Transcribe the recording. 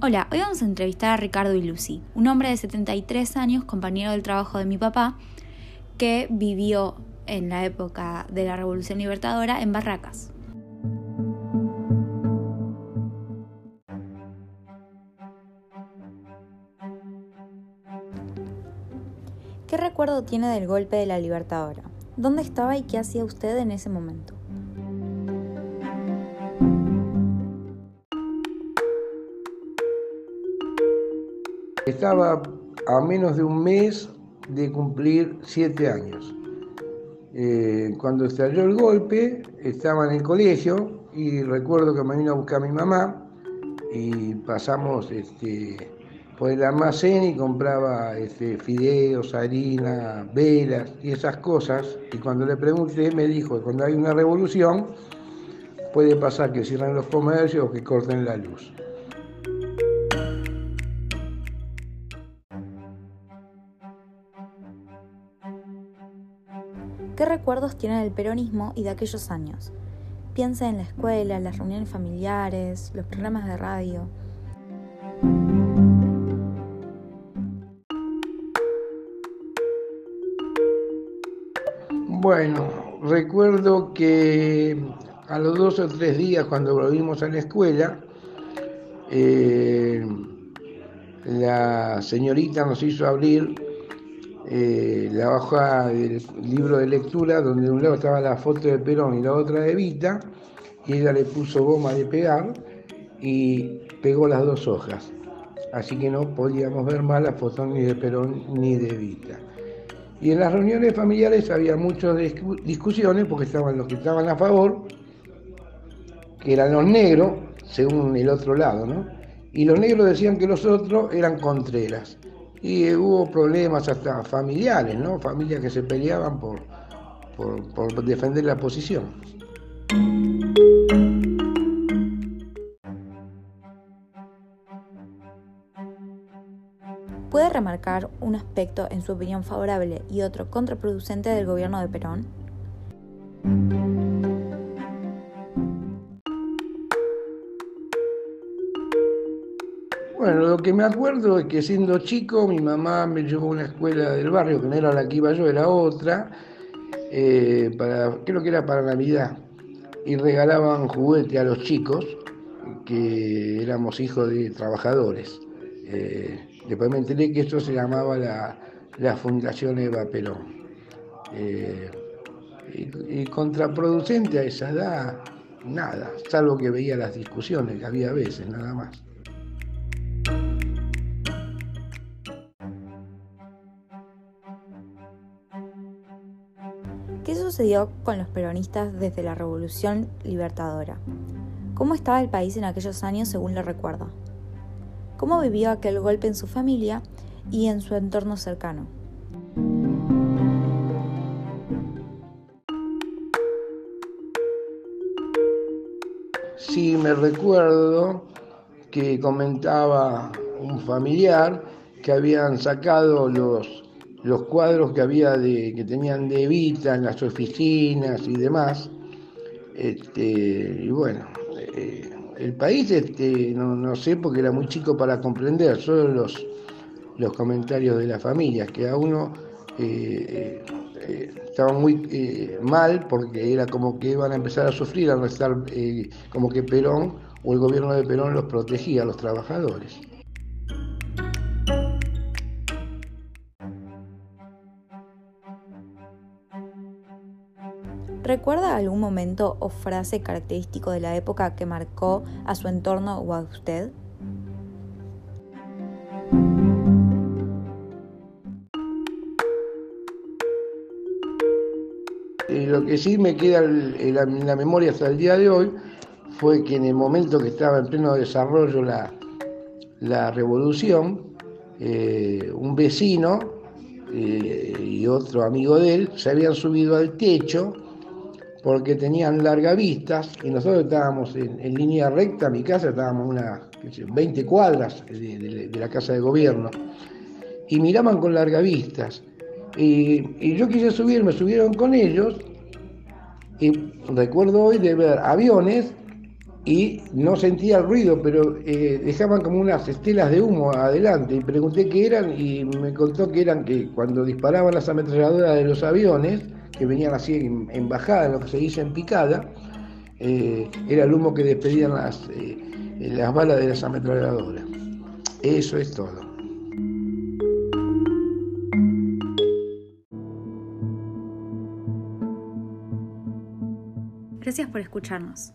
Hola, hoy vamos a entrevistar a Ricardo y Lucy, un hombre de 73 años, compañero del trabajo de mi papá, que vivió en la época de la Revolución Libertadora en Barracas. ¿Qué recuerdo tiene del golpe de la Libertadora? ¿Dónde estaba y qué hacía usted en ese momento? Estaba a menos de un mes de cumplir siete años. Eh, cuando estalló el golpe, estaba en el colegio y recuerdo que me vino a buscar mi mamá y pasamos este, por el almacén y compraba este, fideos, harina, velas y esas cosas. Y cuando le pregunté, me dijo que cuando hay una revolución puede pasar que cierren los comercios o que corten la luz. ¿Qué recuerdos tiene del peronismo y de aquellos años? Piensa en la escuela, las reuniones familiares, los programas de radio. Bueno, recuerdo que a los dos o tres días cuando volvimos a la escuela, eh, la señorita nos hizo abrir eh, la hoja del libro de lectura, donde de un lado estaba la foto de Perón y la otra de Vita, y ella le puso goma de pegar y pegó las dos hojas. Así que no podíamos ver más la foto ni de Perón ni de Vita. Y en las reuniones familiares había muchas discusiones porque estaban los que estaban a favor, que eran los negros, según el otro lado, ¿no? Y los negros decían que los otros eran contreras y hubo problemas hasta familiares, ¿no? Familias que se peleaban por, por, defender la posición. ¿Puede remarcar un aspecto en su opinión favorable y otro contraproducente del gobierno de Perón? Bueno, lo que me acuerdo es que siendo chico mi mamá me llevó a una escuela del barrio, que no era la que iba yo, era otra, eh, para, creo que era para Navidad, y regalaban juguete a los chicos, que éramos hijos de trabajadores. Eh, después me enteré que esto se llamaba la, Fundación Eva Perón. Eh, y, y contraproducente a esa edad, nada, salvo que veía las discusiones que había a veces, nada más. ¿Qué sucedió con los peronistas desde la Revolución Libertadora? ¿Cómo estaba el país en aquellos años según lo recuerda? ¿Cómo vivió aquel golpe en su familia y en su entorno cercano? Sí, me recuerdo que comentaba un familiar que habían sacado los los cuadros que había de, que tenían de Evita en las oficinas y demás. Este, y bueno, eh, el país este, no, sé porque era muy chico para comprender, solo los, los comentarios de las familias, que a uno eh, eh, estaba muy mal porque era como que iban a empezar a sufrir al no estar como que Perón o el gobierno de Perón los protegía a los trabajadores. ¿Recuerda algún momento o frase característico de la época que marcó a su entorno o a usted? Eh, lo que sí me queda en la, memoria hasta el día de hoy fue que en el momento que estaba en pleno desarrollo la, revolución, eh, un vecino eh, y otro amigo de él se habían subido al techo porque tenían larga vistas y nosotros estábamos en, línea recta, mi casa estábamos unas 20 cuadras de, la casa de gobierno y miraban con larga vistas. Y, yo quise subir, me subieron con ellos y recuerdo hoy de ver aviones y no sentía el ruido, pero eh, dejaban como unas estelas de humo adelante. Y pregunté qué eran y me contó que eran que cuando disparaban las ametralladoras de los aviones, que venían así en, bajada, lo que se dice en picada, eh, era el humo que despedían las, eh, las balas de las ametralladoras. Eso es todo. Gracias por escucharnos.